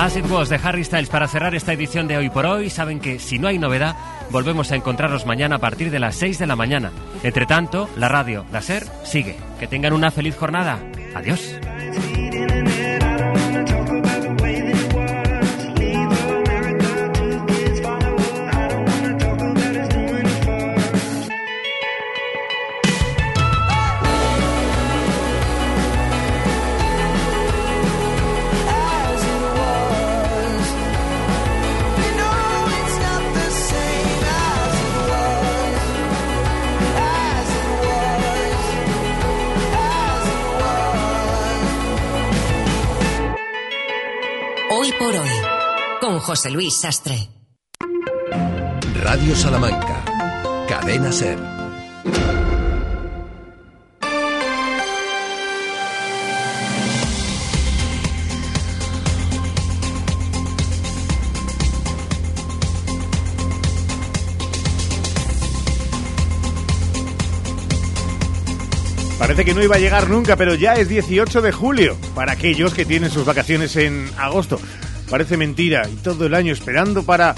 As It Was de Harry Styles para cerrar esta edición de Hoy por Hoy. Saben que si no hay novedad, volvemos a encontrarnos mañana a partir de las 6 de la mañana. Entre tanto, la radio, la SER, sigue. Que tengan una feliz jornada. Adiós. Por hoy, con José Luis Sastre. Radio Salamanca, Cadena Ser. Parece que no iba a llegar nunca, pero ya es 18 de julio para aquellos que tienen sus vacaciones en agosto. Parece mentira y todo el año esperando para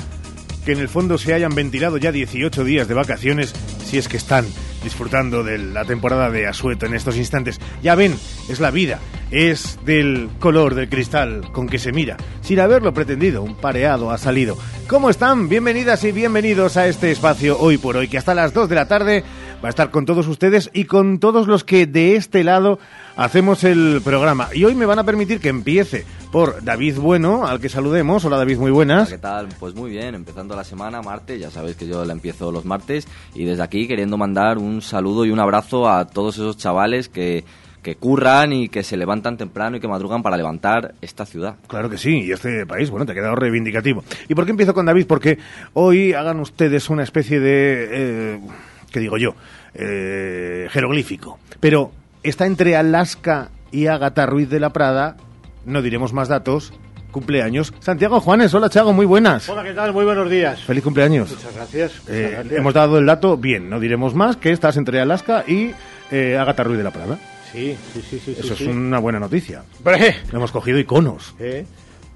que en el fondo se hayan ventilado ya 18 días de vacaciones si es que están disfrutando de la temporada de asueto en estos instantes. Ya ven, es la vida, es del color del cristal con que se mira. Sin haberlo pretendido, un pareado ha salido. ¿Cómo están? Bienvenidas y bienvenidos a este espacio hoy por hoy, que hasta las 2 de la tarde va a estar con todos ustedes y con todos los que de este lado hacemos el programa. Y hoy me van a permitir que empiece por David Bueno, al que saludemos. Hola David, muy buenas. ¿Qué tal? Pues muy bien, empezando la semana, martes, ya sabéis que yo la empiezo los martes y desde aquí queriendo mandar un saludo y un abrazo a todos esos chavales que que curran y que se levantan temprano y que madrugan para levantar esta ciudad. Claro que sí, y este país, bueno, te ha quedado reivindicativo. ¿Y por qué empiezo con David? Porque hoy hagan ustedes una especie de, eh, ¿qué digo yo? Eh, jeroglífico. Pero está entre Alaska y Agatha Ruiz de la Prada, no diremos más datos, cumpleaños. Santiago Juanes, hola Chago, muy buenas. Hola, ¿qué tal? Muy buenos días. Feliz cumpleaños. Muchas gracias. muchas Eh, gracias. hemos dado el dato bien, no diremos más, que estás entre Alaska y eh, Agatha Ruiz de la Prada. Sí, sí, sí, sí. Eso sí, es sí. una buena noticia. Hombre, Hemos cogido iconos, eh,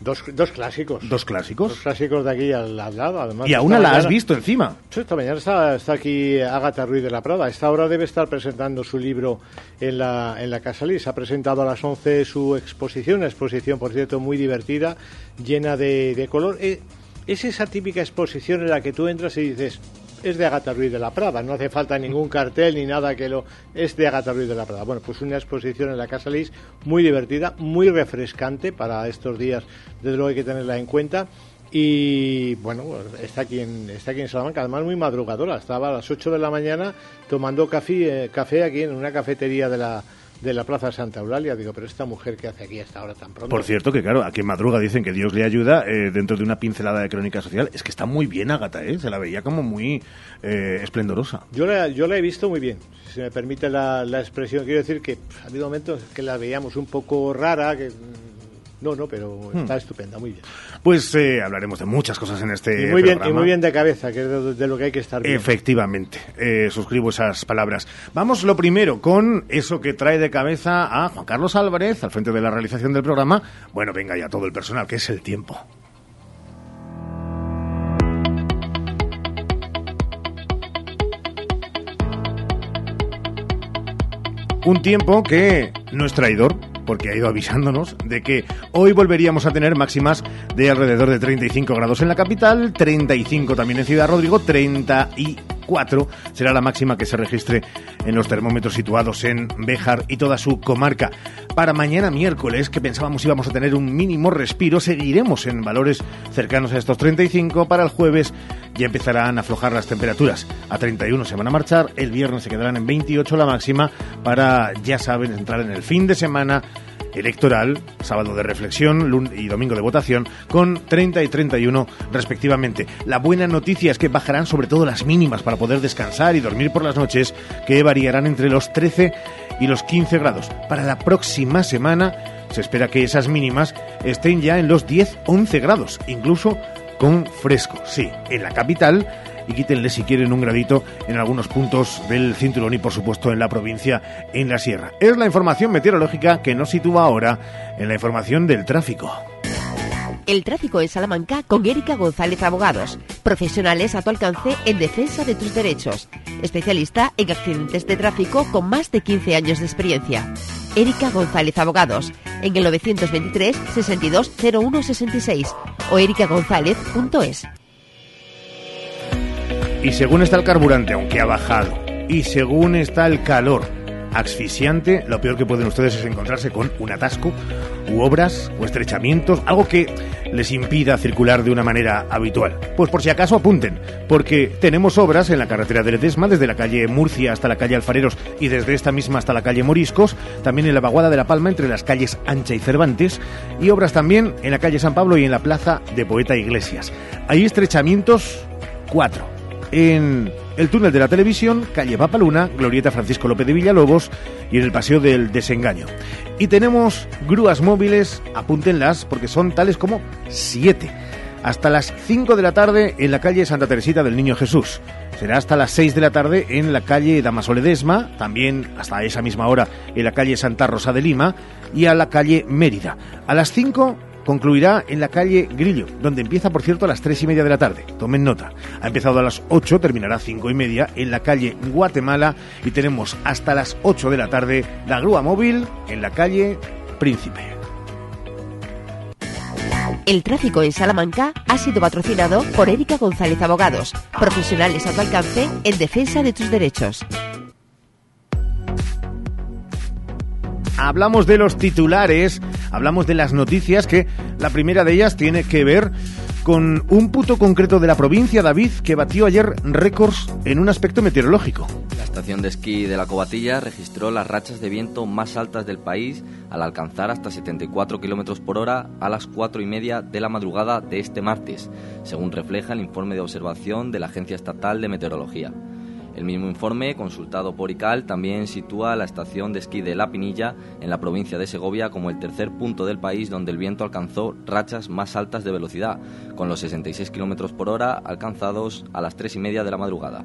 dos, dos clásicos. dos Dos clásicos, clásicos de aquí al, al lado, además. y a una la has visto encima. Esta mañana está, está aquí Ágata Ruiz de la Prada. A esta hora debe estar presentando su libro en la, en la Casa Lis. Ha presentado a las 11 su exposición, una exposición, por cierto, muy divertida, llena de, de color. Eh, es esa típica exposición en la que tú entras y dices, es de Agatha Ruiz de la Prada, no hace falta ningún cartel ni nada que lo... Es de Agatha Ruiz de la Prada. Bueno, pues una exposición en la Casa Lis muy divertida, muy refrescante para estos días, desde luego hay que tenerla en cuenta. Y bueno, está aquí, en, está aquí en Salamanca, además muy madrugadora. Estaba a las 8 de la mañana tomando café, eh, café aquí en una cafetería de la, de la Plaza Santa Eulalia. Digo, pero esta mujer que hace aquí a esta hora tan pronto. Por cierto, que claro, a quien madruga dicen que Dios le ayuda eh, dentro de una pincelada de crónica social. Es que está muy bien Agatha, ¿eh? Se la veía como muy eh, esplendorosa. Yo la, yo la he visto muy bien, si me permite la, la expresión. Quiero decir que pff, ha habido momentos que la veíamos un poco rara, que no, no, pero Hmm. está estupenda, muy bien. Pues eh, hablaremos de muchas cosas en este Y muy bien, y programa. muy bien de cabeza, que es de, de lo que hay que estar bien. Efectivamente, eh, suscribo esas palabras. Vamos lo primero con eso que trae de cabeza a Juan Carlos Álvarez al frente de la realización del programa. Bueno, venga ya todo el personal, que es el tiempo. Un tiempo que no es traidor, porque ha ido avisándonos de que hoy volveríamos a tener máximas de alrededor de 35 grados en la capital, 35 también en Ciudad Rodrigo, 34 será la máxima que se registre en los termómetros situados en Béjar y toda su comarca. Para mañana miércoles, que pensábamos íbamos a tener un mínimo respiro, seguiremos en valores cercanos a estos 35. Para el jueves ya empezarán a aflojar las temperaturas. A 31 se van a marchar, el viernes se quedarán en 28 la máxima para, ya saben, entrar en el fin de semana electoral, sábado de reflexión y domingo de votación, con 30 y 31 respectivamente. La buena noticia es que bajarán sobre todo las mínimas para poder descansar y dormir por las noches, que variarán entre los 13 y los 15 grados. Para la próxima semana se espera que esas mínimas estén ya en los 10-11 grados, incluso con fresco. Sí, en la capital y quítenle si quieren un gradito en algunos puntos del cinturón y por supuesto en la provincia, en la sierra. Es la información meteorológica que nos sitúa ahora en la información del tráfico. El tráfico en Salamanca con Erika González Abogados, profesionales a tu alcance en defensa de tus derechos, especialista en accidentes de tráfico con más de 15 años de experiencia. Erika González Abogados, en el 923 62 01 66 o erikagonzález.es. Y según está el carburante, aunque ha bajado, y según está el calor, asfixiante, lo peor que pueden ustedes es encontrarse con un atasco, u obras, o estrechamientos, algo que les impida circular de una manera habitual. Pues por si acaso apunten, porque tenemos obras en la carretera de Ledesma, desde la calle Murcia hasta la calle Alfareros y desde esta misma hasta la calle Moriscos, también en la vaguada de La Palma entre las calles Ancha y Cervantes, y obras también en la calle San Pablo y en la plaza de Poeta Iglesias. Hay estrechamientos cuatro. En el túnel de la televisión, calle Papaluna, Glorieta Francisco López de Villalobos y en el Paseo del Desengaño. Y tenemos grúas móviles, apúntenlas, porque son tales como siete. Hasta las 5 de la tarde en la calle Santa Teresita del Niño Jesús. Será hasta las 6 de la tarde en la calle Damasoledesma, también hasta esa misma hora en la calle Santa Rosa de Lima y a la calle Mérida. A las 5 concluirá en la calle Grillo, donde empieza, por cierto, a las tres y media de la tarde. Tomen nota. Ha empezado a las 8, terminará a cinco y media en la calle Guatemala y tenemos hasta las 8 de la tarde la grúa móvil en la calle Príncipe. El tráfico en Salamanca ha sido patrocinado por Erika González Abogados, profesionales a tu alcance en defensa de tus derechos. Hablamos de los titulares, hablamos de las noticias que la primera de ellas tiene que ver con un punto concreto de la provincia, David, que batió ayer récords en un aspecto meteorológico. La estación de esquí de la Cobatilla registró las rachas de viento más altas del país al alcanzar hasta 74 kilómetros por hora a las 4 y media de la madrugada de este martes, según refleja el informe de observación de la Agencia Estatal de Meteorología. El mismo informe, consultado por ICAL, también sitúa la estación de esquí de La Pinilla, en la provincia de Segovia, como el tercer punto del país donde el viento alcanzó rachas más altas de velocidad, con los 66 km por hora alcanzados a las 3 y media de la madrugada.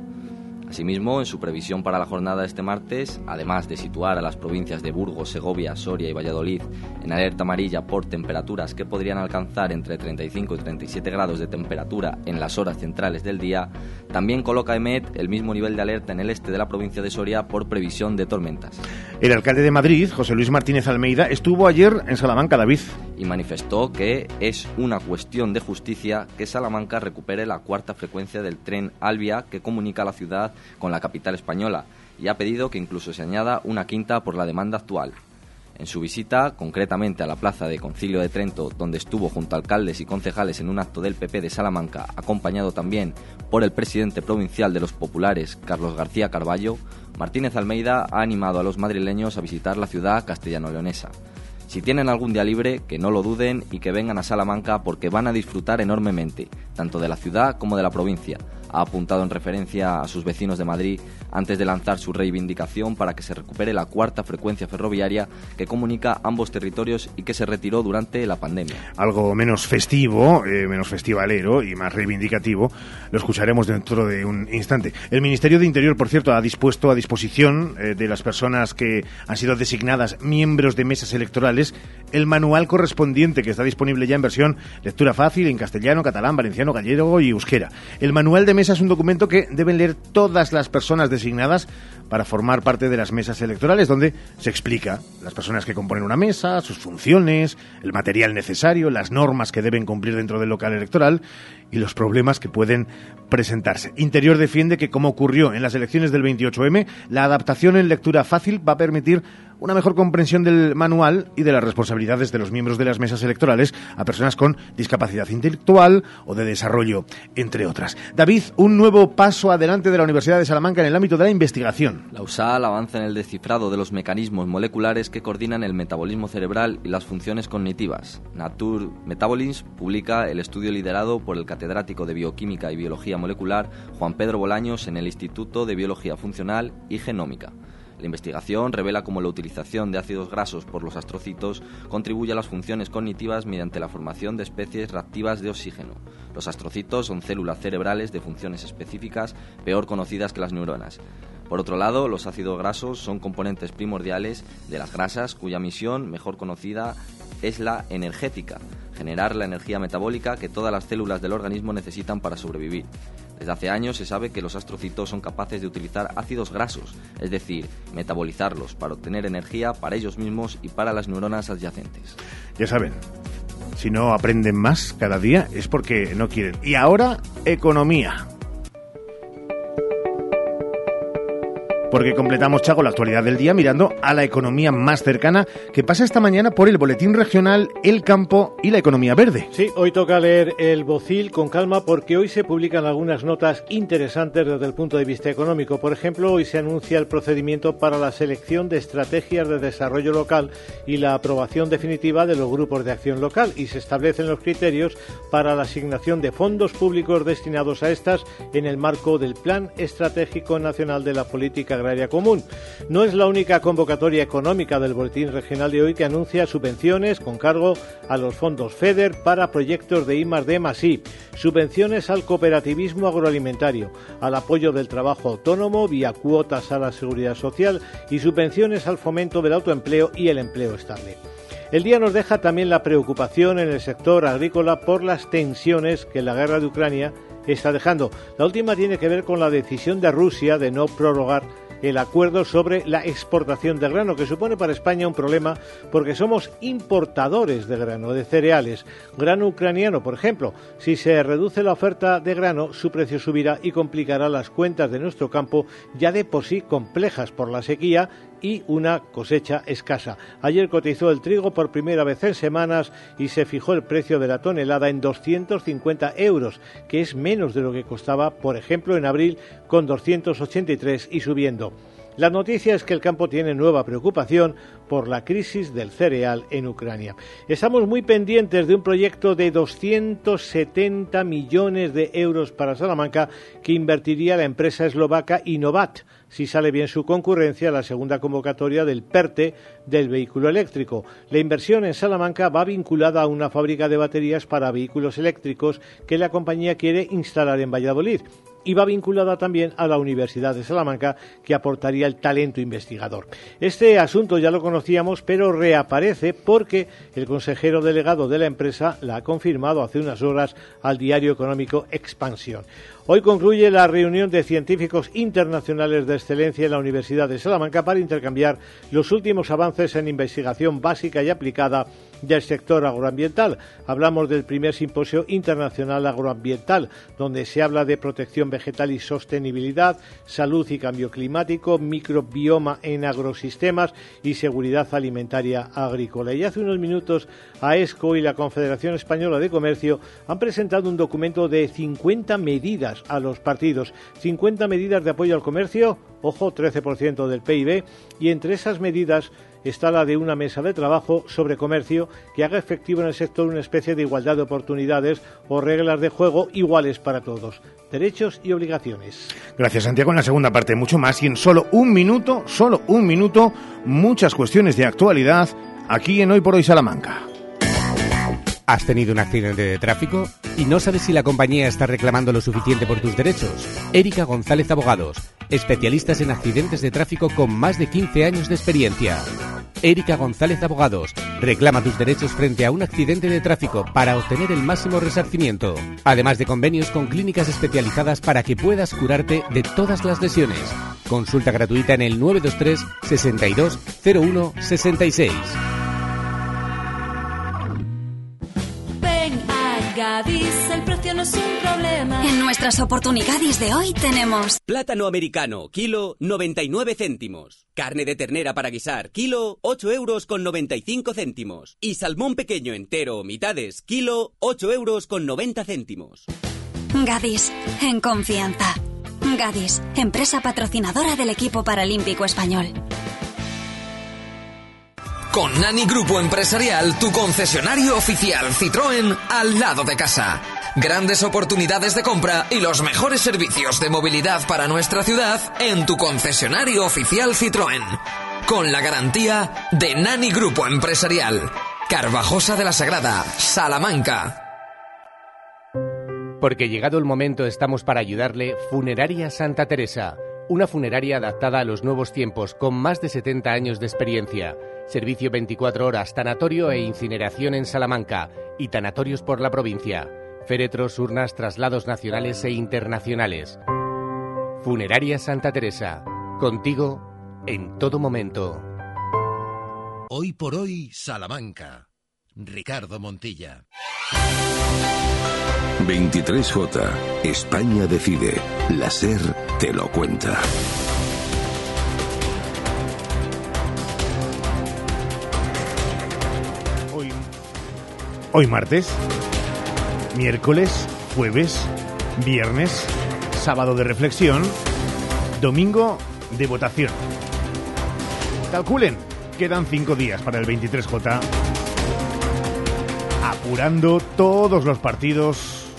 Asimismo, en su previsión para la jornada de este martes, además de situar a las provincias de Burgos, Segovia, Soria y Valladolid en alerta amarilla por temperaturas que podrían alcanzar entre 35 y 37 grados de temperatura en las horas centrales del día, también coloca EMET el mismo nivel de alerta en el este de la provincia de Soria por previsión de tormentas. El alcalde de Madrid, José Luis Martínez Almeida, estuvo ayer en Salamanca, David. Y manifestó que es una cuestión de justicia que Salamanca recupere la cuarta frecuencia del tren Albia que comunica la ciudad con la capital española y ha pedido que incluso se añada una quinta por la demanda actual. En su visita, concretamente a la plaza de Concilio de Trento, donde estuvo junto a alcaldes y concejales en un acto del PP de Salamanca, acompañado también por el presidente provincial de los populares, Carlos García Carballo, Martínez Almeida ha animado a los madrileños a visitar la ciudad castellano-leonesa. Si tienen algún día libre, que no lo duden y que vengan a Salamanca porque van a disfrutar enormemente, tanto de la ciudad como de la provincia ha apuntado en referencia a sus vecinos de Madrid antes de lanzar su reivindicación para que se recupere la cuarta frecuencia ferroviaria que comunica ambos territorios y que se retiró durante la pandemia. Algo menos festivo, eh, menos festivalero y más reivindicativo, lo escucharemos dentro de un instante. El Ministerio de Interior, por cierto, ha dispuesto a disposición eh, de las personas que han sido designadas miembros de mesas electorales el manual correspondiente que está disponible ya en versión lectura fácil en castellano, catalán, valenciano, gallego y euskera. El manual de mesa es un documento que deben leer todas las personas designadas para formar parte de las mesas electorales, donde se explica las personas que componen una mesa, sus funciones, el material necesario, las normas que deben cumplir dentro del local electoral y los problemas que pueden presentarse. Interior defiende que, como ocurrió en las elecciones del 28M, la adaptación en lectura fácil va a permitir una mejor comprensión del manual y de las responsabilidades de los miembros de las mesas electorales a personas con discapacidad intelectual o de desarrollo, entre otras. David, un nuevo paso adelante de la Universidad de Salamanca en el ámbito de la investigación. La USAL avanza en el descifrado de los mecanismos moleculares que coordinan el metabolismo cerebral y las funciones cognitivas. Nature Metabolism publica el estudio liderado por el catedrático de Bioquímica y Biología Molecular Juan Pedro Bolaños en el Instituto de Biología Funcional y Genómica. La investigación revela cómo la utilización de ácidos grasos por los astrocitos contribuye a las funciones cognitivas mediante la formación de especies reactivas de oxígeno. Los astrocitos son células cerebrales de funciones específicas peor conocidas que las neuronas. Por otro lado, los ácidos grasos son componentes primordiales de las grasas cuya misión mejor conocida es la energética, generar la energía metabólica que todas las células del organismo necesitan para sobrevivir. Desde hace años se sabe que los astrocitos son capaces de utilizar ácidos grasos, es decir, metabolizarlos para obtener energía para ellos mismos y para las neuronas adyacentes. Ya saben, si no aprenden más cada día es porque no quieren. Y ahora, economía. Porque completamos, Chago, la actualidad del día mirando a la economía más cercana que pasa esta mañana por el Boletín Regional, el campo y la economía verde. Sí, hoy toca leer el Bocil con calma porque hoy se publican algunas notas interesantes desde el punto de vista económico. Por ejemplo, hoy se anuncia el procedimiento para la selección de estrategias de desarrollo local y la aprobación definitiva de los grupos de acción local y se establecen los criterios para la asignación de fondos públicos destinados a estas en el marco del Plan Estratégico Nacional de la Política Agraria Común. No es la única convocatoria económica del Boletín Regional de hoy que anuncia subvenciones con cargo a los fondos FEDER para proyectos de I D I, subvenciones al cooperativismo agroalimentario, al apoyo del trabajo autónomo vía cuotas a la seguridad social y subvenciones al fomento del autoempleo y el empleo estable. El día nos deja también la preocupación en el sector agrícola por las tensiones que la guerra de Ucrania está dejando. La última tiene que ver con la decisión de Rusia de no prorrogar el acuerdo sobre la exportación de grano, que supone para España un problema porque somos importadores de grano, de cereales, grano ucraniano, por ejemplo. Si se reduce la oferta de grano, su precio subirá y complicará las cuentas de nuestro campo, ya de por sí complejas por la sequía y una cosecha escasa. Ayer cotizó el trigo por primera vez en semanas y se fijó el precio de la tonelada en 250 euros, que es menos de lo que costaba, por ejemplo, en abril con 283 y subiendo. La noticia es que el campo tiene nueva preocupación por la crisis del cereal en Ucrania. Estamos muy pendientes de un proyecto de 270 millones de euros para Salamanca que invertiría la empresa eslovaca Innovat si sale bien su concurrencia, la segunda convocatoria del PERTE del vehículo eléctrico. La inversión en Salamanca va vinculada a una fábrica de baterías para vehículos eléctricos que la compañía quiere instalar en Valladolid y va vinculada también a la Universidad de Salamanca, que aportaría el talento investigador. Este asunto ya lo conocíamos, pero reaparece porque el consejero delegado de la empresa la ha confirmado hace unas horas al diario económico Expansión. Hoy concluye la reunión de científicos internacionales de excelencia en la Universidad de Salamanca para intercambiar los últimos avances en investigación básica y aplicada del sector agroambiental. Hablamos del primer simposio internacional agroambiental, donde se habla de protección vegetal y sostenibilidad, salud y cambio climático, microbioma en agrosistemas y seguridad alimentaria agrícola. Y hace unos minutos AESCO y la Confederación Española de Comercio han presentado un documento de 50 medidas a los partidos. 50 medidas de apoyo al comercio, ojo, 13% del PIB, y entre esas medidas está la de una mesa de trabajo sobre comercio que haga efectivo en el sector una especie de igualdad de oportunidades o reglas de juego iguales para todos. Derechos y obligaciones. Gracias, Santiago. En la segunda parte, mucho más. Y en solo un minuto, solo un minuto, muchas cuestiones de actualidad aquí en Hoy por Hoy Salamanca. ¿Has tenido un accidente de tráfico y no sabes si la compañía está reclamando lo suficiente por tus derechos? Erika González Abogados, especialistas en accidentes de tráfico con más de 15 años de experiencia. Erika González Abogados, reclama tus derechos frente a un accidente de tráfico para obtener el máximo resarcimiento, además de convenios con clínicas especializadas para que puedas curarte de todas las lesiones. Consulta gratuita en el 923 62 01 66. Nuestras oportunidades de hoy tenemos plátano americano, kilo 99 céntimos. Carne de ternera para guisar, kilo 8 euros con 95 céntimos. Y salmón pequeño entero o mitades, kilo 8 euros con 90 céntimos. Gadis, en confianza. Gadis, empresa patrocinadora del equipo paralímpico español. Con Nani Grupo Empresarial, tu concesionario oficial Citroën al lado de casa. Grandes oportunidades de compra y los mejores servicios de movilidad para nuestra ciudad en tu concesionario oficial Citroën. Con la garantía de Nani Grupo Empresarial. Carvajosa de la Sagrada, Salamanca. Porque llegado el momento estamos para ayudarle Funeraria Santa Teresa una funeraria adaptada a los nuevos tiempos con más de 70 años de experiencia. Servicio 24 horas, tanatorio e incineración en Salamanca y tanatorios por la provincia. Féretros, urnas, traslados nacionales e internacionales. Funeraria Santa Teresa. Contigo en todo momento. Hoy por hoy, Salamanca. Ricardo Montilla. 23J. España decide. La SER te lo cuenta. Hoy, hoy martes, miércoles, jueves, viernes, sábado de reflexión, domingo de votación. Calculen, quedan cinco días para el 23J apurando todos los partidos,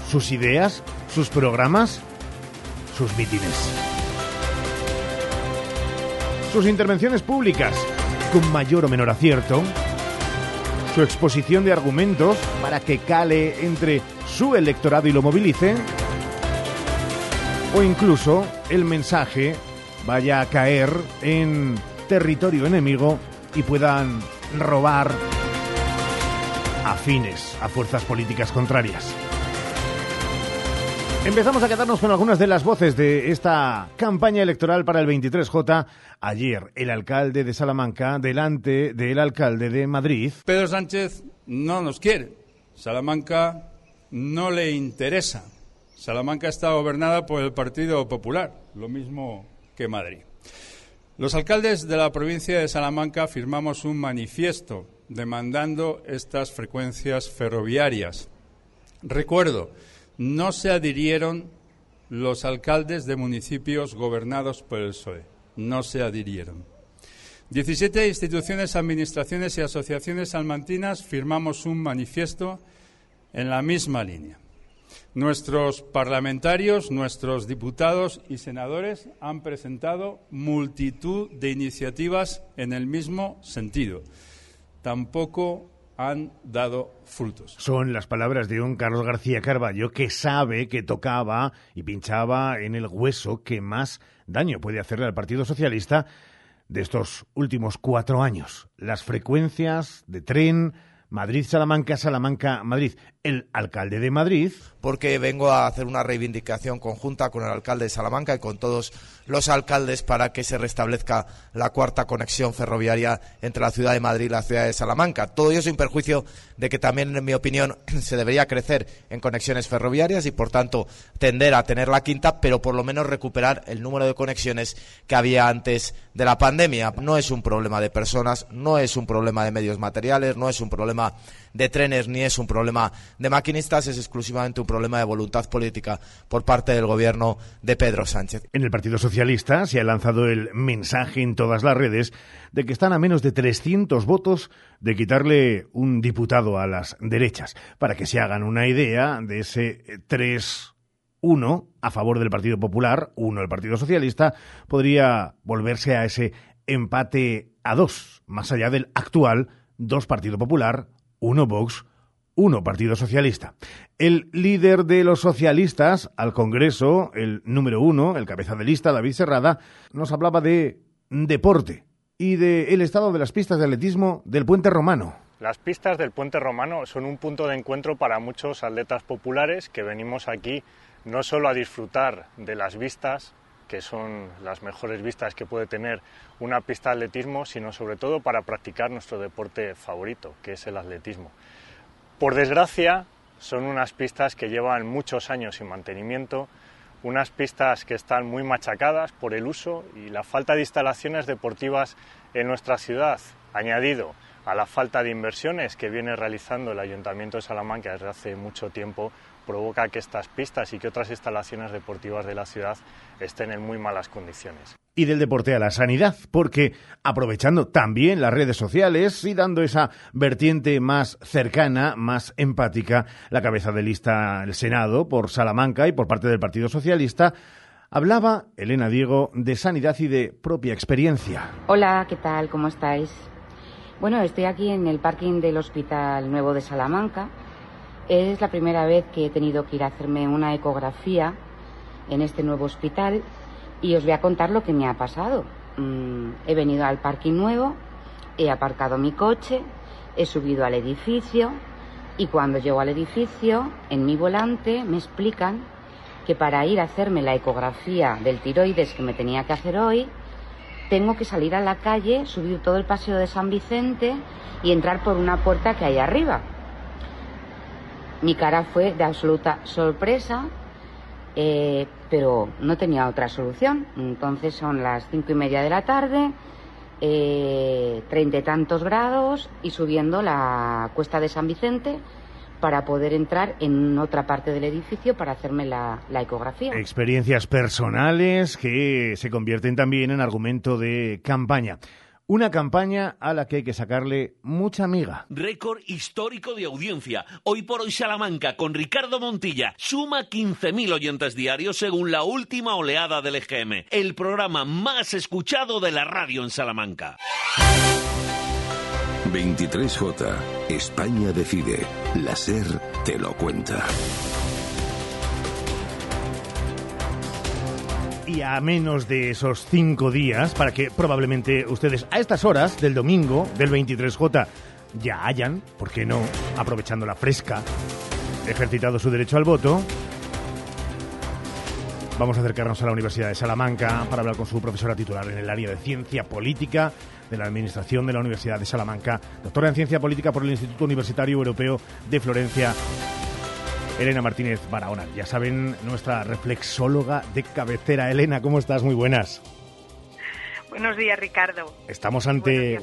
sus ideas, sus programas, sus mítines. Sus intervenciones públicas, con mayor o menor acierto, su exposición de argumentos para que cale entre su electorado y lo movilice, o incluso el mensaje vaya a caer en territorio enemigo y puedan robar afines a fuerzas políticas contrarias. Empezamos a quedarnos con algunas de las voces de esta campaña electoral para el 23J. Ayer, el alcalde de Salamanca, delante del alcalde de Madrid. Pedro Sánchez no nos quiere. Salamanca no le interesa. Salamanca está gobernada por el Partido Popular, lo mismo que Madrid. Los alcaldes de la provincia de Salamanca firmamos un manifiesto demandando estas frecuencias ferroviarias. Recuerdo, no se adhirieron los alcaldes de municipios gobernados por el PSOE. No se adhirieron. 17 instituciones, administraciones y asociaciones salmantinas firmamos un manifiesto en la misma línea. Nuestros parlamentarios, nuestros diputados y senadores han presentado multitud de iniciativas en el mismo sentido tampoco han dado frutos. Son las palabras de un Carlos García Carballo que sabe que tocaba y pinchaba en el hueso que más daño puede hacerle al Partido Socialista de estos últimos cuatro años. Las frecuencias de tren, Madrid-Salamanca, Salamanca-Madrid. El alcalde de Madrid. Porque vengo a hacer una reivindicación conjunta con el alcalde de Salamanca y con todos los alcaldes para que se restablezca la cuarta conexión ferroviaria entre la ciudad de Madrid y la ciudad de Salamanca. Todo ello sin perjuicio de que también, en mi opinión, se debería crecer en conexiones ferroviarias y, por tanto, tender a tener la quinta, pero por lo menos recuperar el número de conexiones que había antes de la pandemia. No es un problema de personas, no es un problema de medios materiales, no es un problema de trenes ni es un problema de maquinistas, es exclusivamente un problema de voluntad política por parte del gobierno de Pedro Sánchez. En el Partido Socialista se ha lanzado el mensaje en todas las redes de que están a menos de 300 votos de quitarle un diputado a las derechas, para que se hagan una idea de ese 3 1 a favor del Partido Popular, uno del Partido Socialista, podría volverse a ese empate a dos, más allá del actual dos Partido Popular, uno Vox, uno Partido Socialista. El líder de los socialistas al Congreso, el número uno, el cabeza de lista, David Serrada, nos hablaba de deporte y del estado de las pistas de atletismo del Puente Romano. Las pistas del Puente Romano son un punto de encuentro para muchos atletas populares que venimos aquí no solo a disfrutar de las vistas, que son las mejores vistas que puede tener una pista de atletismo, sino sobre todo para practicar nuestro deporte favorito, que es el atletismo. Por desgracia, son unas pistas que llevan muchos años sin mantenimiento, unas pistas que están muy machacadas por el uso y la falta de instalaciones deportivas en nuestra ciudad, añadido a la falta de inversiones que viene realizando el Ayuntamiento de Salamanca desde hace mucho tiempo, provoca que estas pistas y que otras instalaciones deportivas de la ciudad estén en muy malas condiciones. Y del deporte a la sanidad, porque aprovechando también las redes sociales y dando esa vertiente más cercana, más empática, la cabeza de lista del Senado por Salamanca y por parte del Partido Socialista, hablaba Elena Diego de sanidad y de propia experiencia. Hola, ¿qué tal? ¿Cómo estáis? Bueno, estoy aquí en el parking del Hospital Nuevo de Salamanca es la primera vez que he tenido que ir a hacerme una ecografía en este nuevo hospital Y os voy a contar lo que me ha pasado. Mm, he venido al parking nuevo, he aparcado mi coche, he subido al edificio y cuando llego al edificio, en mi volante me explican que para ir a hacerme la ecografía del tiroides que me tenía que hacer hoy, tengo que salir a la calle, subir todo el paseo de San Vicente y entrar por una puerta que hay arriba. Mi cara fue de absoluta sorpresa, eh, pero no tenía otra solución. Entonces son las cinco y media de la tarde, eh, treinta y tantos grados y subiendo la cuesta de San Vicente para poder entrar en otra parte del edificio para hacerme la, la, ecografía. Experiencias personales que se convierten también en argumento de campaña. Una campaña a la que hay que sacarle mucha amiga. Récord histórico de audiencia. Hoy por hoy Salamanca con Ricardo Montilla suma 15.000 oyentes diarios según la última oleada del EGM. El programa más escuchado de la radio en Salamanca. 23J. España decide. La SER te lo cuenta. Y a menos de esos cinco días, para que probablemente ustedes a estas horas del domingo del 23J ya hayan, ¿por qué no?, aprovechando la fresca, ejercitado su derecho al voto, Vamos a acercarnos a la Universidad de Salamanca para hablar con su profesora titular en el área de Ciencia Política de la Administración de la Universidad de Salamanca, doctora en Ciencia Política por el Instituto Universitario Europeo de Florencia, Elena Martínez Barahona. Ya saben, nuestra reflexóloga de cabecera. Elena, ¿cómo estás? Muy buenas. Buenos días, Ricardo. Estamos ante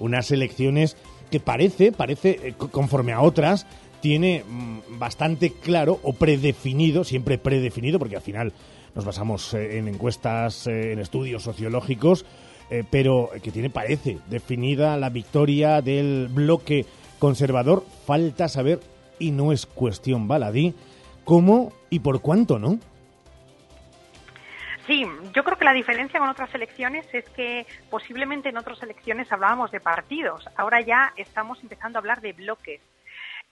unas elecciones que parece, parece, eh, conforme a otras, tiene mm, bastante claro o predefinido, siempre predefinido, porque al final nos basamos eh, en encuestas, eh, en estudios sociológicos, pero que tiene, parece, definida la victoria del bloque conservador. Falta saber, y no es cuestión baladí, cómo y por cuánto, ¿no? Sí, yo creo que la diferencia con otras elecciones es que posiblemente en otras elecciones hablábamos de partidos, ahora ya estamos empezando a hablar de bloques.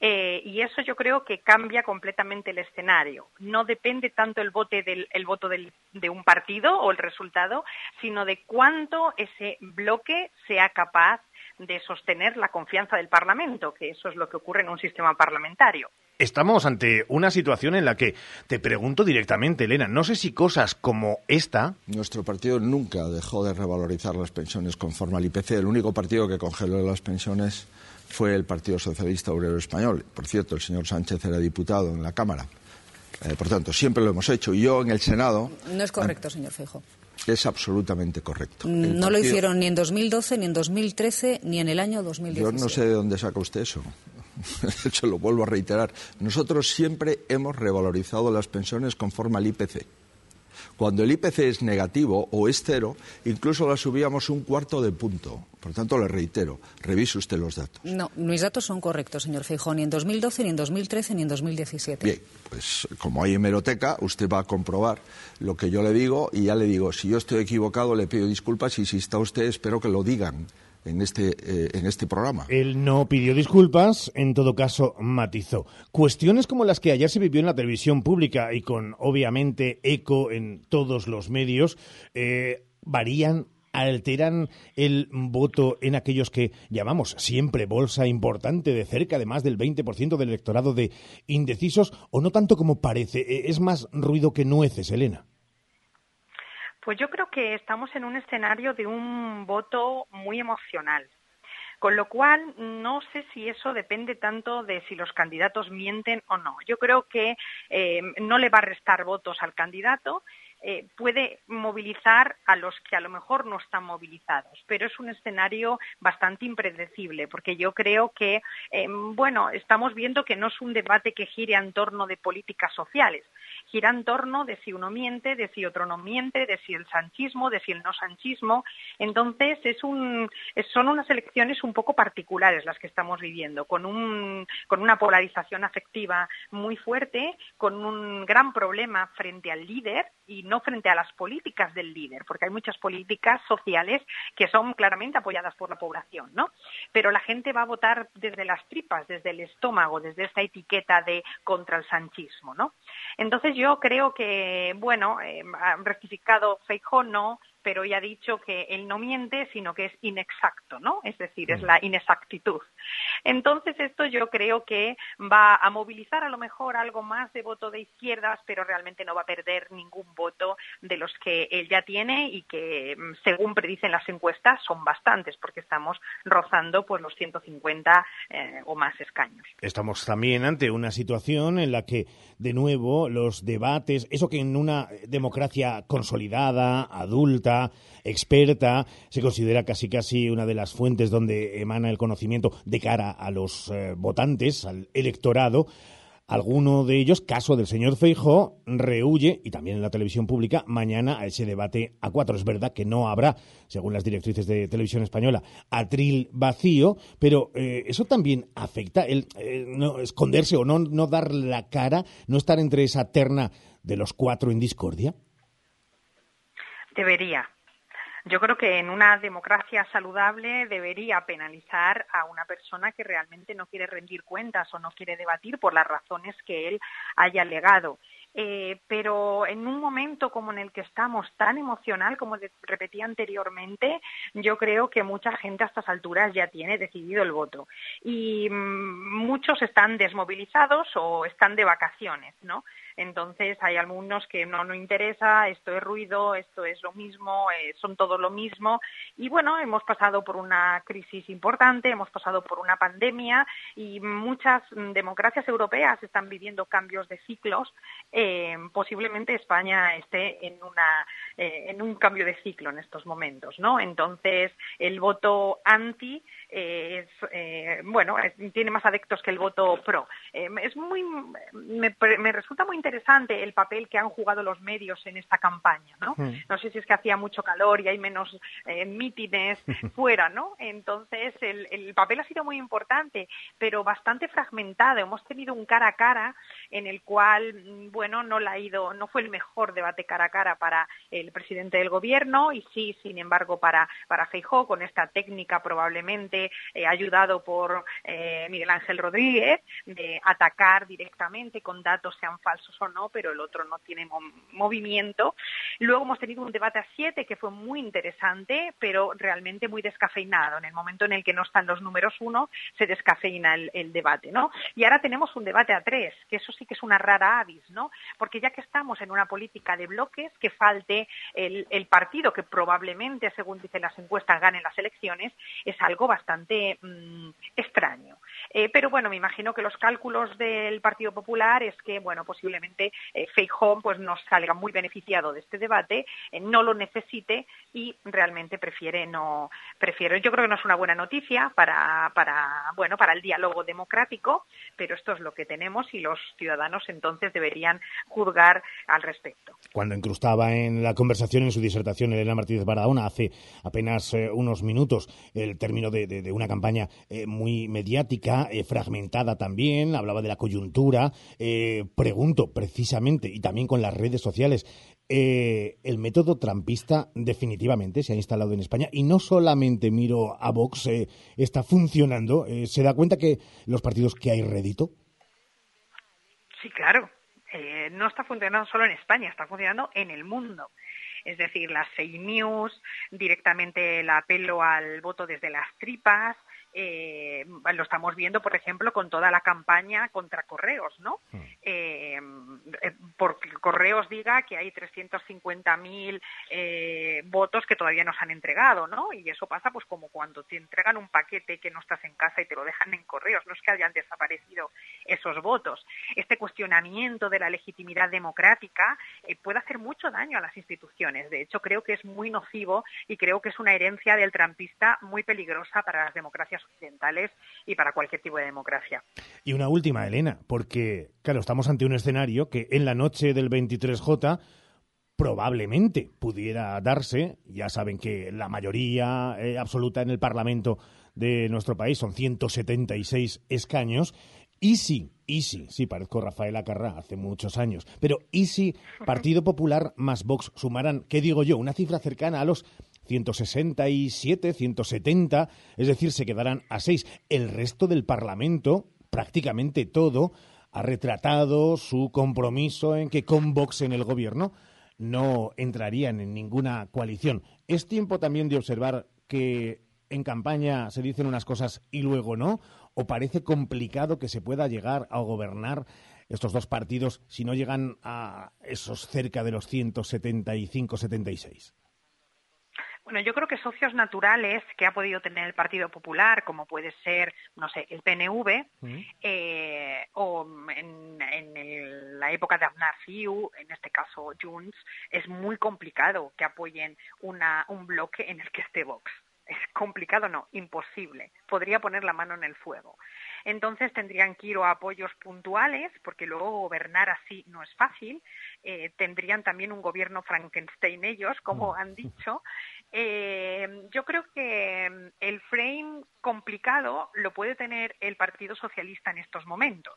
Eh, y eso yo creo que cambia completamente el escenario. No depende tanto el, voto de un partido o el resultado, sino de cuánto ese bloque sea capaz de sostener la confianza del Parlamento, que eso es lo que ocurre en un sistema parlamentario. Estamos ante una situación en la que te pregunto directamente, Elena, no sé si cosas como esta. Nuestro partido nunca dejó de revalorizar las pensiones conforme al IPC. El único partido que congeló las pensiones fue el Partido Socialista Obrero Español. Por cierto, el señor Sánchez era diputado en la Cámara. Eh, por tanto, siempre lo hemos hecho. Y yo en el Senado. No es correcto, señor Feijo. Es absolutamente correcto. no lo hicieron ni en 2012, ni en 2013, ni en el año 2016. Yo no sé de dónde saca usted eso. Se lo vuelvo a reiterar. Nosotros siempre hemos revalorizado las pensiones conforme al IPC. Cuando el IPC es negativo o es cero, incluso la subíamos un cuarto de punto. Por tanto, le reitero, revise usted los datos. No, mis datos son correctos, señor Feijón, ni en 2012, ni en 2013, ni en 2017. Bien, pues como hay hemeroteca, usted va a comprobar lo que yo le digo y ya le digo, si yo estoy equivocado, le pido disculpas y si está usted, espero que lo digan en este, eh, en este programa. Él no pidió disculpas, en todo caso matizó. Cuestiones como las que ayer se vivió en la televisión pública y con obviamente eco en todos los medios, eh, varían alteran el voto en aquellos que llamamos siempre bolsa importante de cerca de más del 20% del electorado de indecisos o no tanto como parece? Eh, ¿Es más ruido que nueces, Elena? Pues yo creo que estamos en un escenario de un voto muy emocional. Con lo cual, no sé si eso depende tanto de si los candidatos mienten o no. Yo creo que eh, no le va a restar votos al candidato eh, puede movilizar a los que a lo mejor no están movilizados, pero es un escenario bastante impredecible, porque yo creo que, eh, bueno, estamos viendo que no es un debate que gire en torno de políticas sociales, gira torno de si uno miente, de si otro no miente, de si el sanchismo, de si el no sanchismo. Entonces, es un, son unas elecciones un poco particulares las que estamos viviendo, con, un, con una polarización afectiva muy fuerte, con un gran problema frente al líder y no frente a las políticas del líder, porque hay muchas políticas sociales que son claramente apoyadas por la población, ¿no? Pero la gente va a votar desde las tripas, desde el estómago, desde esta etiqueta de contra el sanchismo, ¿no? Entonces yo yo creo que, bueno, eh, rectificado Feijóo, no, pero ya ha dicho que él no miente, sino que es inexacto, ¿no? Es decir, es la inexactitud. Entonces, esto yo creo que va a movilizar a lo mejor algo más de voto de izquierdas, pero realmente no va a perder ningún voto de los que él ya tiene y que, mm, según predicen las encuestas, son bastantes, porque estamos rozando pues los 150 eh, o más escaños. Estamos también ante una situación en la que, de nuevo, los debates, eso que en una democracia consolidada, adulta, experta, se considera casi casi una de las fuentes donde emana el conocimiento de cara a los eh, votantes, al electorado. Alguno de ellos, caso del señor Feijó, rehuye, y también en la televisión pública, mañana a ese debate a cuatro. Es verdad que no habrá, según las directrices de televisión española, atril vacío, pero eh, eso también afecta el eh, no esconderse o no, no dar la cara, no estar entre esa terna de los cuatro en discordia. Debería. Yo creo que en una democracia saludable debería penalizar a una persona que realmente no quiere rendir cuentas o no quiere debatir por las razones que él haya alegado. Eh, pero en un momento como en el que estamos tan emocional, como repetí anteriormente, yo creo que mucha gente a estas alturas ya tiene decidido el voto. Y mm, muchos están desmovilizados o están de vacaciones, ¿no? Entonces hay algunos que no nos interesa, esto es ruido, esto es lo mismo, eh, son todo lo mismo. Y bueno, hemos pasado por una crisis importante, hemos pasado por una pandemia y muchas democracias europeas están viviendo cambios de ciclos. Eh, posiblemente España esté en, una, eh, en un cambio de ciclo en estos momentos, ¿no? Entonces el voto anti es, bueno, tiene más adeptos que el voto pro. es muy, me, me resulta muy interesante el papel que han jugado los medios en esta campaña, ¿no? Hmm. No sé si es que hacía mucho calor y hay menos eh, mítines fuera, ¿no? Entonces el, el, papel ha sido muy importante, pero bastante fragmentado. Hemos tenido un cara a cara en el cual, bueno, no la ha ido, no fue el mejor debate cara a cara para el presidente del gobierno y sí, sin embargo, para para Feijóo con esta técnica probablemente eh, ayudado por eh, Miguel Ángel Rodríguez de atacar directamente con datos sean falsos o no, pero el otro no tiene movimiento. Luego hemos tenido un debate a siete que fue muy interesante, pero realmente muy descafeinado. En el momento en el que no están los números uno, se descafeina el, debate, ¿no? Y ahora tenemos un debate a tres, que eso sí que es una rara avis, ¿no? Porque ya que estamos en una política de bloques, que falte el, partido que probablemente, según dicen las encuestas, gane las elecciones, es algo bastante mm, extraño. Eh, pero bueno, me imagino que los cálculos del Partido Popular es que, bueno, posiblemente eh, Feijóo pues nos salga muy beneficiado de este debate, eh, no lo necesite y realmente prefiere no prefiero. Yo creo que no es una buena noticia para para bueno para el diálogo democrático, pero esto es lo que tenemos y los ciudadanos entonces deberían juzgar al respecto. Cuando incrustaba en la conversación en su disertación Elena Martínez Barahona hace apenas eh, unos minutos el término de, de una campaña eh, muy mediática, eh, fragmentada también, hablaba de la coyuntura. pregunto precisamente, y también con las redes sociales, eh, el método trampista definitivamente se ha instalado en España y no solamente miro a Vox, eh, está funcionando. Eh, ¿Se da cuenta que los partidos que hay rédito? Sí, claro. Eh, no está funcionando solo en España, está funcionando en el mundo. Es decir, las fake news, directamente el apelo al voto desde las tripas, eh, lo estamos viendo, por ejemplo, con toda la campaña contra correos, ¿no? Eh, eh, porque correos diga que hay 350.000 eh, votos que todavía no se han entregado, ¿no? Y eso pasa, pues, como cuando te entregan un paquete que no estás en casa y te lo dejan en correos, no es que hayan desaparecido esos votos. Este cuestionamiento de la legitimidad democrática eh, puede hacer mucho daño a las instituciones. De hecho, creo que es muy nocivo y creo que es una herencia del trampista muy peligrosa para las democracias y para cualquier tipo de democracia. Y una última, Elena, porque, claro, estamos ante un escenario que en la noche del 23J probablemente pudiera darse, ya saben que la mayoría eh, absoluta en el Parlamento de nuestro país son 176 escaños, y sí, y sí, sí, parezco Rafael Acarrá hace muchos años, pero y si Partido Popular más Vox sumaran, ¿qué digo yo? Una cifra cercana a los 167, 170, es decir, se quedarán a seis. El resto del Parlamento, prácticamente todo, ha retratado su compromiso en que con el gobierno no entrarían en ninguna coalición. Es tiempo también de observar que en campaña se dicen unas cosas y luego no, o parece complicado que se pueda llegar a gobernar estos dos partidos si no llegan a esos cerca de los 175-76. Bueno, yo creo que socios naturales que ha podido tener el Partido Popular, como puede ser, no sé, el PNV, eh, o en, la época de Aznar Fiu, en este caso Junts, es muy complicado que apoyen una, un bloque en el que esté Vox. Es complicado, no, imposible. Podría poner la mano en el fuego. Entonces tendrían que ir a apoyos puntuales, porque luego gobernar así no es fácil. Eh, tendrían también un gobierno Frankenstein ellos, como han dicho, eh, yo creo que mm, el frame complicado lo puede tener el Partido Socialista en estos momentos.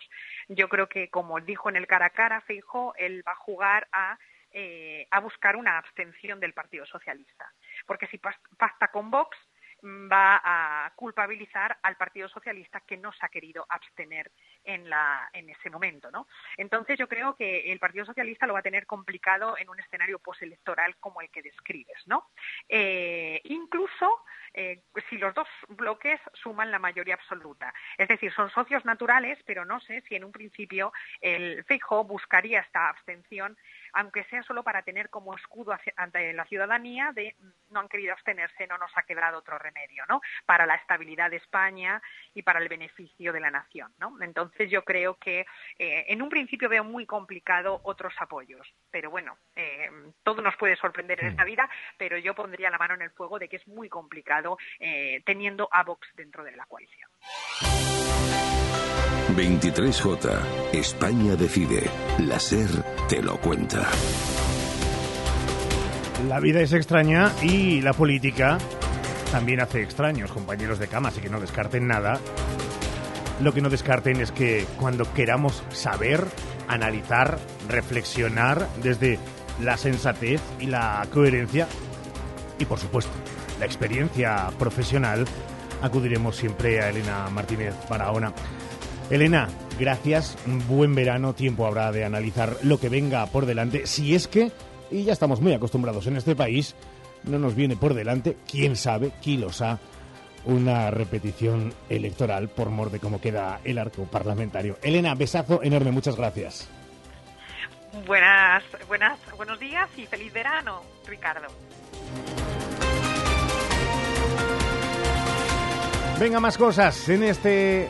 Yo creo que, como dijo en el cara a cara, Feijo, él va a jugar a, eh, a buscar una abstención del Partido Socialista. Porque si pacta con Vox, va a culpabilizar al Partido Socialista que no se ha querido abstener en, la, en ese momento. ¿no? Entonces yo creo que el Partido Socialista lo va a tener complicado en un escenario postelectoral como el que describes. ¿no? Eh, incluso eh, si los dos bloques suman la mayoría absoluta. Es decir, son socios naturales, pero no sé si en un principio el Feijóo buscaría esta abstención aunque sea solo para tener como escudo ante la ciudadanía de mm, no han querido abstenerse, no nos ha quedado otro remedio, ¿no? Para la estabilidad de España y para el beneficio de la nación, ¿no? Entonces yo creo que eh, en un principio veo muy complicado otros apoyos, pero bueno, eh, todo nos puede sorprender en esta vida, pero yo pondría la mano en el fuego de que es muy complicado eh, teniendo a Vox dentro de la coalición. 23J. España decide. La SER te lo cuenta. La vida es extraña y la política también hace extraños, compañeros de cama, así que no descarten nada. Lo que no descarten es que cuando queramos saber, analizar, reflexionar desde la sensatez y la coherencia y, por supuesto, la experiencia profesional, acudiremos siempre a Elena Martínez Barahona. Elena, gracias. Buen verano. Tiempo habrá de analizar lo que venga por delante. Si es que, y ya estamos muy acostumbrados en este país, no nos viene por delante, quién sabe, ha una repetición electoral por mor de cómo queda el arco parlamentario. Elena, besazo enorme. Muchas gracias. Buenas, buenas, buenos días y feliz verano, Ricardo. Venga, más cosas en este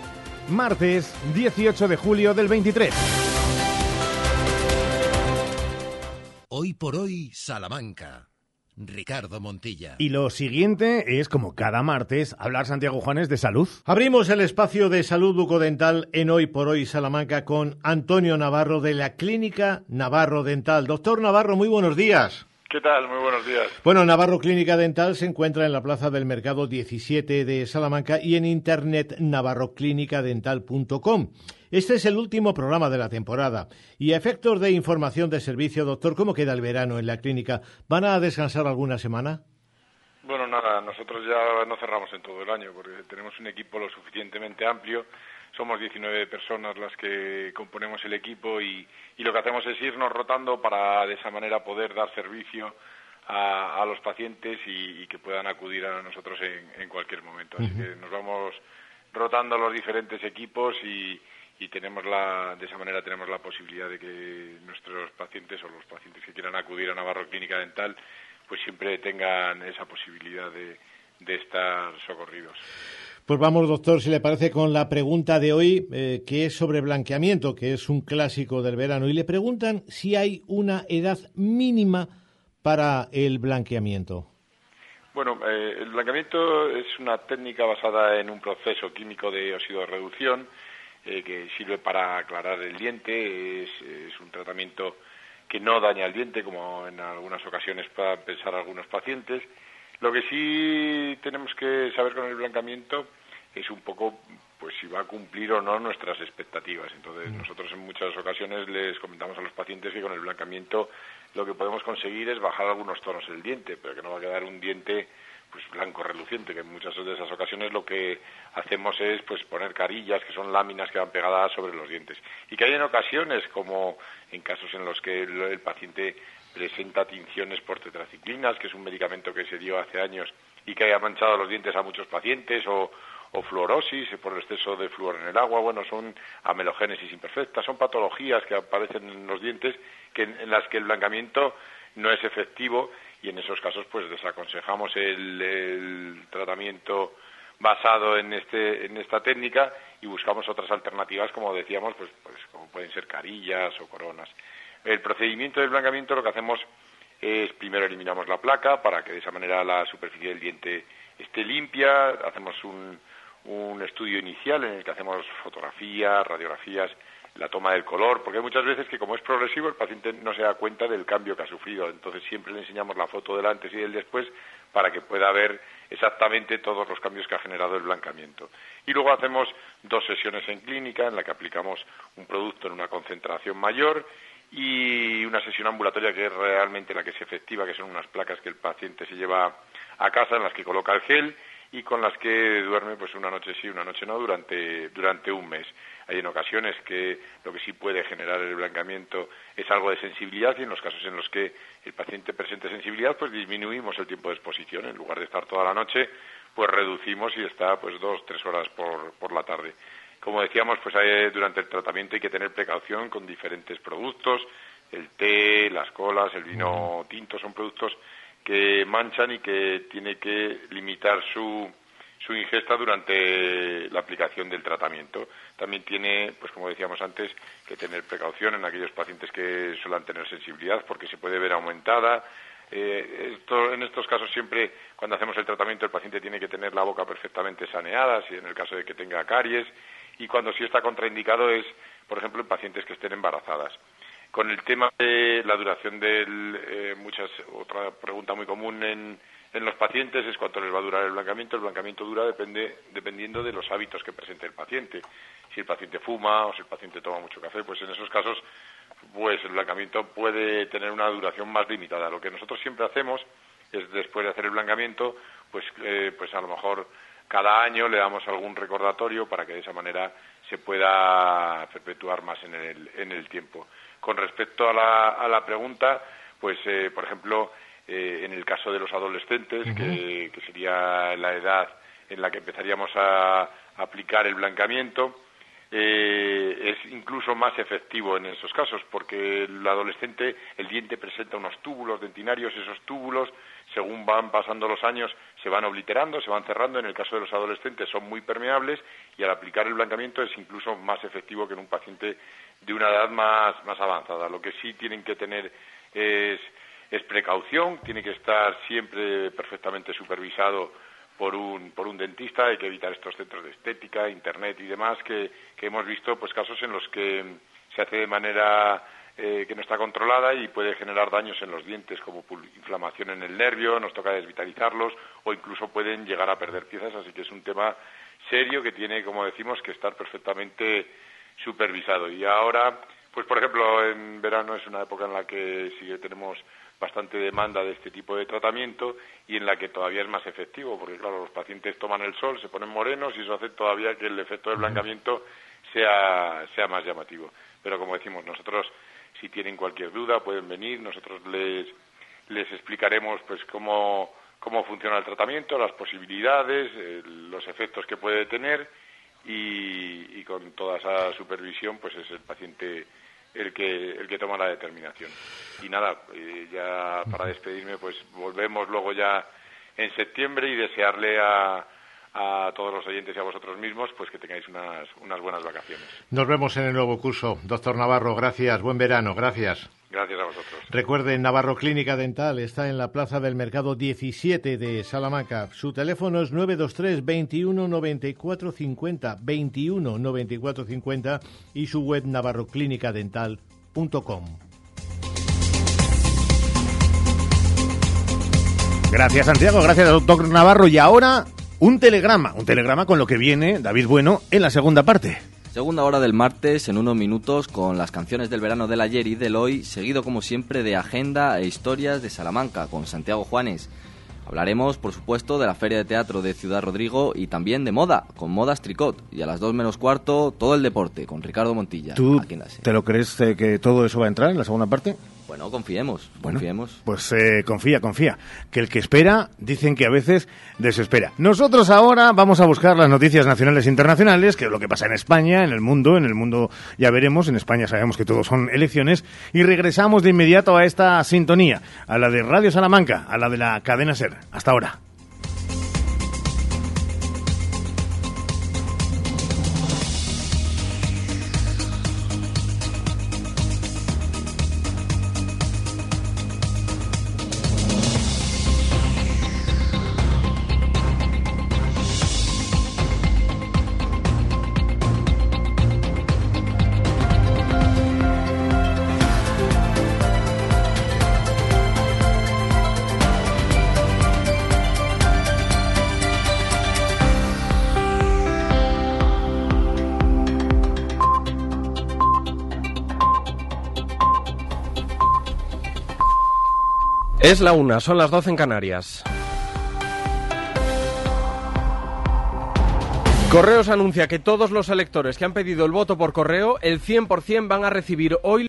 martes 18 de julio del 23. Hoy por hoy, Salamanca. Ricardo Montilla. Y lo siguiente es, como cada martes, hablar Santiago Juanes de salud. Abrimos el espacio de salud bucodental en Hoy por Hoy Salamanca con Antonio Navarro de la Clínica Navarro Dental. Doctor Navarro, muy buenos días. ¿Qué tal? Muy buenos días. Bueno, Navarro Clínica Dental se encuentra en la Plaza del Mercado 17 de Salamanca y en internet navarroclinicadental.com. Este es el último programa de la temporada y a efectos de información de servicio, doctor, ¿cómo queda el verano en la clínica? ¿Van a descansar alguna semana? Bueno, nada, nosotros ya no cerramos en todo el año porque tenemos un equipo lo suficientemente amplio somos 19 personas las que componemos el equipo y, lo que hacemos es irnos rotando para de esa manera poder dar servicio a, los pacientes y, que puedan acudir a nosotros en, cualquier momento. Así que nos vamos rotando los diferentes equipos y, tenemos la, de esa manera tenemos la posibilidad de que nuestros pacientes o los pacientes que quieran acudir a Navarro Clínica Dental pues siempre tengan esa posibilidad de estar socorridos. Pues vamos, doctor, si le parece, con la pregunta de hoy, eh, que es sobre blanqueamiento, que es un clásico del verano. Y le preguntan si hay una edad mínima para el blanqueamiento. Bueno, eh, el blanqueamiento es una técnica basada en un proceso químico de óxido de reducción eh, que sirve para aclarar el diente. Es, un tratamiento que no daña el diente, como en algunas ocasiones puedan pensar algunos pacientes. Lo que sí tenemos que saber con el blanqueamiento es un poco pues si va a cumplir o no nuestras expectativas. Entonces, mm. nosotros en muchas ocasiones les comentamos a los pacientes que con el blancamiento lo que podemos conseguir es bajar algunos tonos del diente, pero que no va a quedar un diente pues blanco reluciente, que en muchas de esas ocasiones lo, que hacemos es pues poner carillas que son láminas que van pegadas sobre los dientes y que hay en ocasiones como en casos en los que el, el paciente presenta tinciones por tetraciclinas que es un medicamento que se dio hace años y que haya manchado los dientes a muchos pacientes o, o fluorosis por exceso de flúor en el agua, bueno, son amelogénesis imperfectas, son patologías que aparecen en los dientes que, en las que el blancamiento no es efectivo y en esos casos pues desaconsejamos el, el tratamiento basado en, este, en esta técnica y buscamos otras alternativas, como decíamos, pues, pues como pueden ser carillas o coronas. El procedimiento del blancamiento lo que hacemos es primero eliminamos la placa para que de esa manera la superficie del diente esté limpia, hacemos un, un estudio inicial en el que hacemos fotografías, radiografías, la toma del color, porque hay muchas veces que como es progresivo el paciente no se da cuenta del cambio que ha sufrido, entonces siempre le enseñamos la foto del antes y del después para que pueda ver exactamente todos los cambios que ha generado el blancamiento. Y luego hacemos dos sesiones en clínica en la que aplicamos un producto en una concentración mayor y una sesión ambulatoria que es realmente la que es efectiva, que son unas placas que el paciente se lleva a casa en las que coloca el gel y con las que duerme pues una noche sí, una noche no durante, durante un mes. Hay en ocasiones que lo que sí puede generar el blancamiento es algo de sensibilidad y en los casos en los que el paciente presente sensibilidad pues disminuimos el tiempo de exposición. En lugar de estar toda la noche pues reducimos y está pues dos, tres horas por, por la tarde. Como decíamos, pues hay, durante el tratamiento hay que tener precaución con diferentes productos. El té, las colas, el vino tinto son productos que manchan y que tiene que limitar su, su ingesta durante la aplicación del tratamiento. También tiene, pues como decíamos antes, que tener precaución en aquellos pacientes que suelen tener sensibilidad porque se puede ver aumentada. Eh, esto, en estos casos siempre, cuando hacemos el tratamiento, el paciente tiene que tener la boca perfectamente saneada, si en el caso de que tenga caries, y cuando sí está contraindicado es, por ejemplo, en pacientes que estén embarazadas. Con el tema de la duración del, eh, muchas, otra pregunta muy común en, en los pacientes es cuánto les va a durar el blancamiento. El blancamiento dura depende, dependiendo de los hábitos que presente el paciente. Si el paciente fuma o si el paciente toma mucho café, pues en esos casos pues el blancamiento puede tener una duración más limitada. Lo que nosotros siempre hacemos es después de hacer el blancamiento, pues, eh, pues a lo mejor cada año le damos algún recordatorio para que de esa manera se pueda perpetuar más en el, en el tiempo. Con respecto a la, a la pregunta, pues, eh, por ejemplo, eh, en el caso de los adolescentes, que, que, sería la edad en la que empezaríamos a aplicar el blancamiento, eh, es incluso más efectivo en esos casos, porque el adolescente, el diente presenta unos túbulos dentinarios, esos túbulos, según van pasando los años, se van obliterando, se van cerrando. En el caso de los adolescentes son muy permeables y al aplicar el blancamiento es incluso más efectivo que en un paciente de una edad más, más avanzada. Lo que sí tienen que tener es, es precaución, tiene que estar siempre perfectamente supervisado por un, por un dentista, hay que evitar estos centros de estética, internet y demás, que, que hemos visto pues casos en los que se hace de manera eh, que no está controlada y puede generar daños en los dientes, como inflamación en el nervio, nos toca desvitalizarlos o incluso pueden llegar a perder piezas, así que es un tema serio que tiene, como decimos, que estar perfectamente supervisado. Y ahora, pues por ejemplo, en verano es una época en la que sí que tenemos bastante demanda de este tipo de tratamiento y en la que todavía es más efectivo, porque claro, los pacientes toman el sol, se ponen morenos y eso hace todavía que el efecto del blancamiento sea, sea más llamativo. Pero como decimos, nosotros si tienen cualquier duda pueden venir, nosotros les, les explicaremos pues cómo, cómo funciona el tratamiento, las posibilidades, eh, los efectos que puede tener y, con toda esa supervisión pues es el paciente el que, el que toma la determinación. Y nada, eh, ya para despedirme, pues volvemos luego ya en septiembre y desearle a, a todos los oyentes y a vosotros mismos, pues que tengáis unas, unas buenas vacaciones. Nos vemos en el nuevo curso. Doctor Navarro, gracias. Buen verano. Gracias. Gracias a vosotros. Recuerden, Navarro Clínica Dental está en la Plaza del Mercado 17 de Salamanca. Su teléfono es 923 21 94 50 21 94 50 y su web navarroclinicadental.com. Gracias Santiago, gracias doctor Navarro. Y ahora un telegrama, un telegrama con lo que viene David Bueno en la segunda parte. Segunda hora del martes, en unos minutos, con las canciones del verano del ayer y del hoy, seguido como siempre de agenda e historias de Salamanca, con Santiago Juanes. Hablaremos, por supuesto, de la Feria de Teatro de Ciudad Rodrigo y también de moda, con Modas Tricot. Y a las 2 menos cuarto, todo el deporte, con Ricardo Montilla. ¿Tú te lo crees eh, que todo eso va a entrar en la segunda parte? Bueno, confiemos, Bueno, confiemos. Pues eh, confía, confía. Que el que espera, dicen que a veces desespera. Nosotros ahora vamos a buscar las noticias nacionales e internacionales, que es lo que pasa en España, en el mundo. En el mundo ya veremos. En España sabemos que todo son elecciones. Y regresamos de inmediato a esta sintonía, a la de Radio Salamanca, a la de la cadena Ser. Hasta ahora. Es la una, son las 12 en Canarias. Correos anuncia que todos los electores que han pedido el voto por correo, el 100% van a recibir hoy